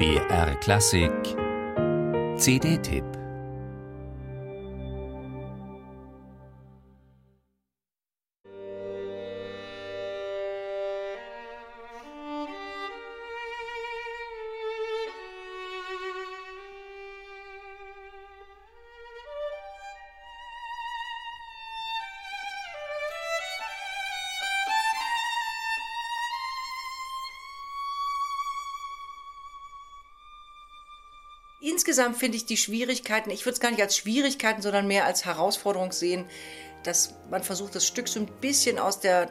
BR Klassik. CD-Tipp Insgesamt finde ich die Schwierigkeiten, ich würde es gar nicht als Schwierigkeiten, sondern mehr als Herausforderung sehen, dass man versucht, das Stück so ein bisschen aus der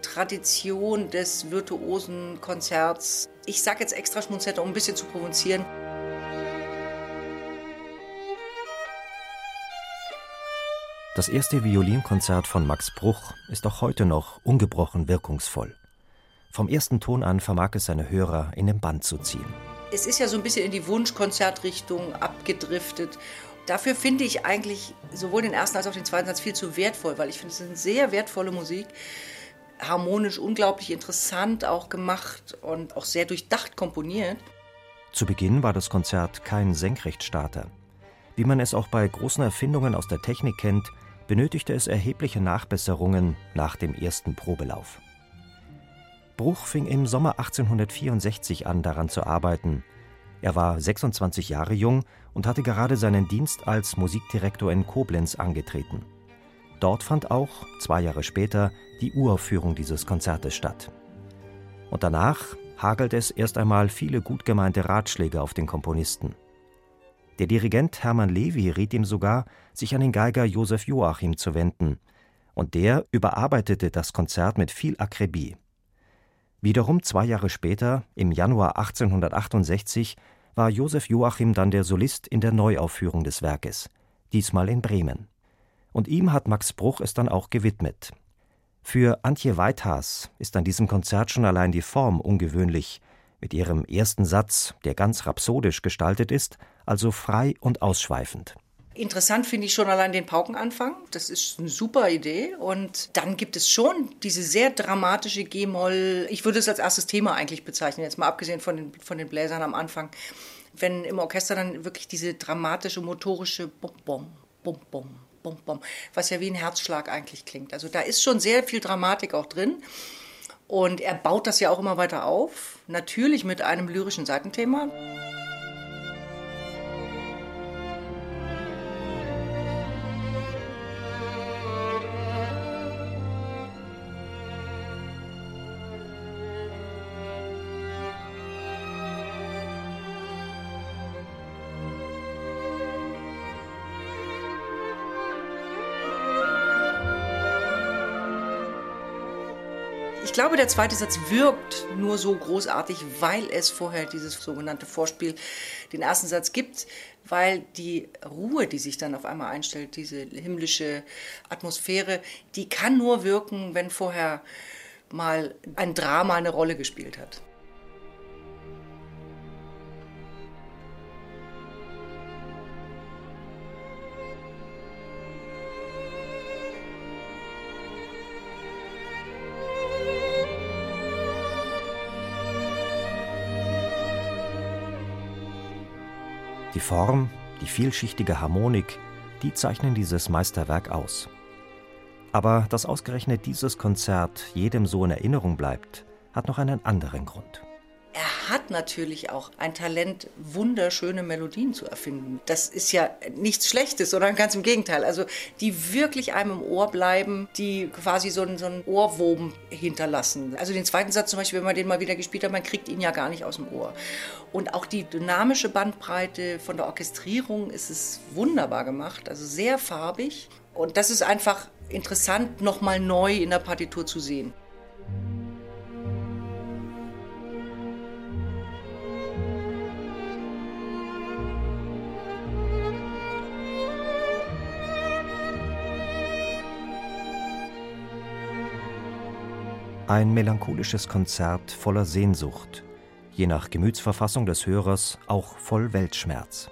Tradition des virtuosen Konzerts, ich sage jetzt extra Schmunzetter, um ein bisschen zu provozieren. Das erste Violinkonzert von Max Bruch ist auch heute noch ungebrochen wirkungsvoll. Vom ersten Ton an vermag es seine Hörer in den Band zu ziehen es ist ja so ein bisschen in die Wunschkonzertrichtung abgedriftet. Dafür finde ich eigentlich sowohl den ersten als auch den zweiten Satz viel zu wertvoll, weil ich finde, es ist eine sehr wertvolle Musik. Harmonisch unglaublich interessant auch gemacht und auch sehr durchdacht komponiert. Zu Beginn war das Konzert kein Senkrechtstarter. Wie man es auch bei großen Erfindungen aus der Technik kennt, benötigte es erhebliche Nachbesserungen nach dem ersten Probelauf. Bruch fing im Sommer 1864 an, daran zu arbeiten. Er war 26 Jahre jung und hatte gerade seinen Dienst als Musikdirektor in Koblenz angetreten. Dort fand auch, zwei Jahre später, die Uraufführung dieses Konzertes statt. Und danach hagelt es erst einmal viele gut gemeinte Ratschläge auf den Komponisten. Der Dirigent Hermann Levi riet ihm sogar, sich an den Geiger Josef Joachim zu wenden, und der überarbeitete das Konzert mit viel Akribie. Wiederum zwei Jahre später, im Januar 1868, war Josef Joachim dann der Solist in der Neuaufführung des Werkes, diesmal in Bremen. Und ihm hat Max Bruch es dann auch gewidmet. Für Antje Weithaas ist an diesem Konzert schon allein die Form ungewöhnlich, mit ihrem ersten Satz, der ganz rhapsodisch gestaltet ist, also frei und ausschweifend. Interessant finde ich schon allein den Paukenanfang. Das ist eine super Idee. Und dann gibt es schon diese sehr dramatische G-Moll. Ich würde es als erstes Thema eigentlich bezeichnen, jetzt mal abgesehen von den, von den Bläsern am Anfang. Wenn im Orchester dann wirklich diese dramatische, motorische Bum, Bum, Bum, Bum, Bum, Bum, was ja wie ein Herzschlag eigentlich klingt. Also da ist schon sehr viel Dramatik auch drin. Und er baut das ja auch immer weiter auf. Natürlich mit einem lyrischen Seitenthema. Ich glaube, der zweite Satz wirkt nur so großartig, weil es vorher dieses sogenannte Vorspiel, den ersten Satz gibt, weil die Ruhe, die sich dann auf einmal einstellt, diese himmlische Atmosphäre, die kann nur wirken, wenn vorher mal ein Drama eine Rolle gespielt hat. Form, die vielschichtige Harmonik, die zeichnen dieses Meisterwerk aus. Aber dass ausgerechnet dieses Konzert jedem so in Erinnerung bleibt, hat noch einen anderen Grund hat natürlich auch ein Talent, wunderschöne Melodien zu erfinden. Das ist ja nichts Schlechtes, sondern ganz im Gegenteil. Also die wirklich einem im Ohr bleiben, die quasi so einen, so einen Ohrwurm hinterlassen. Also den zweiten Satz zum Beispiel, wenn man den mal wieder gespielt hat, man kriegt ihn ja gar nicht aus dem Ohr. Und auch die dynamische Bandbreite von der Orchestrierung ist es wunderbar gemacht, also sehr farbig. Und das ist einfach interessant, nochmal neu in der Partitur zu sehen. Ein melancholisches Konzert voller Sehnsucht, je nach Gemütsverfassung des Hörers auch voll Weltschmerz.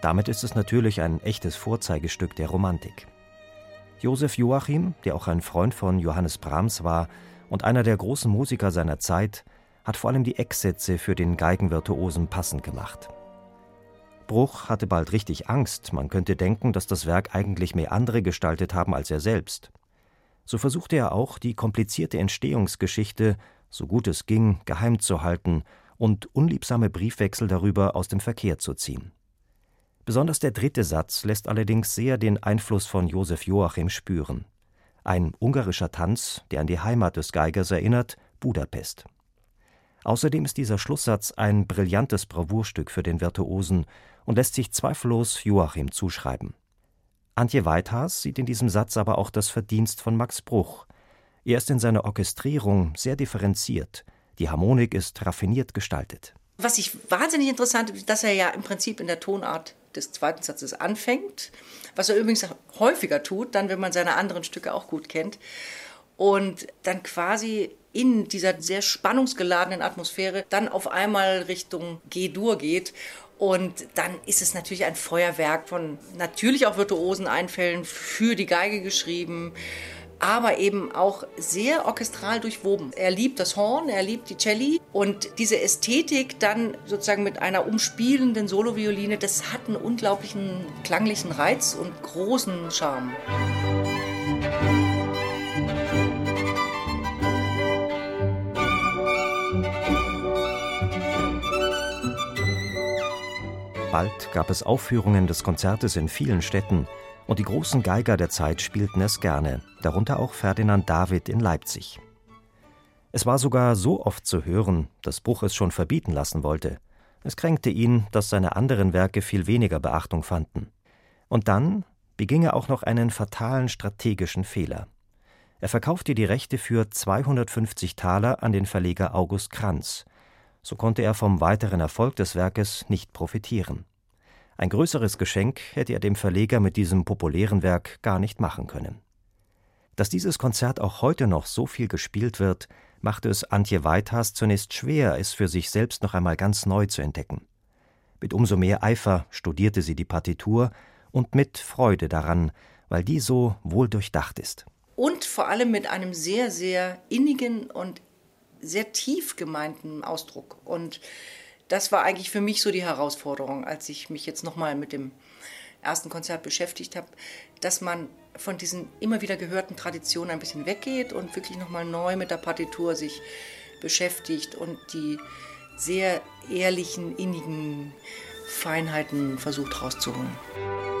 Damit ist es natürlich ein echtes Vorzeigestück der Romantik. Josef Joachim, der auch ein Freund von Johannes Brahms war und einer der großen Musiker seiner Zeit, hat vor allem die Ecksätze für den Geigenvirtuosen passend gemacht. Bruch hatte bald richtig Angst, man könnte denken, dass das Werk eigentlich mehr andere gestaltet haben als er selbst. So versuchte er auch, die komplizierte Entstehungsgeschichte, so gut es ging, geheim zu halten und unliebsame Briefwechsel darüber aus dem Verkehr zu ziehen. Besonders der dritte Satz lässt allerdings sehr den Einfluss von Josef Joachim spüren. Ein ungarischer Tanz, der an die Heimat des Geigers erinnert, Budapest. Außerdem ist dieser Schlusssatz ein brillantes Bravourstück für den Virtuosen und lässt sich zweifellos Joachim zuschreiben. Antje Weithaas sieht in diesem Satz aber auch das Verdienst von Max Bruch. Er ist in seiner Orchestrierung sehr differenziert, die Harmonik ist raffiniert gestaltet. Was ich wahnsinnig interessant ist, dass er ja im Prinzip in der Tonart des zweiten Satzes anfängt, was er übrigens häufiger tut, dann wenn man seine anderen Stücke auch gut kennt und dann quasi in dieser sehr spannungsgeladenen Atmosphäre dann auf einmal Richtung G-Dur geht und dann ist es natürlich ein Feuerwerk von natürlich auch virtuosen Einfällen für die Geige geschrieben, aber eben auch sehr orchestral durchwoben. Er liebt das Horn, er liebt die Celli und diese Ästhetik dann sozusagen mit einer umspielenden Solovioline, das hat einen unglaublichen klanglichen Reiz und großen Charme. Bald gab es Aufführungen des Konzertes in vielen Städten, und die großen Geiger der Zeit spielten es gerne, darunter auch Ferdinand David in Leipzig. Es war sogar so oft zu hören, dass Bruch es schon verbieten lassen wollte. Es kränkte ihn, dass seine anderen Werke viel weniger Beachtung fanden. Und dann beging er auch noch einen fatalen strategischen Fehler. Er verkaufte die Rechte für 250 Taler an den Verleger August Kranz, so konnte er vom weiteren Erfolg des Werkes nicht profitieren. Ein größeres Geschenk hätte er dem Verleger mit diesem populären Werk gar nicht machen können. Dass dieses Konzert auch heute noch so viel gespielt wird, machte es Antje Weithas zunächst schwer, es für sich selbst noch einmal ganz neu zu entdecken. Mit umso mehr Eifer studierte sie die Partitur und mit Freude daran, weil die so wohl durchdacht ist. Und vor allem mit einem sehr, sehr innigen und sehr tief gemeinten Ausdruck. Und das war eigentlich für mich so die Herausforderung, als ich mich jetzt nochmal mit dem ersten Konzert beschäftigt habe, dass man von diesen immer wieder gehörten Traditionen ein bisschen weggeht und wirklich nochmal neu mit der Partitur sich beschäftigt und die sehr ehrlichen, innigen Feinheiten versucht rauszuholen.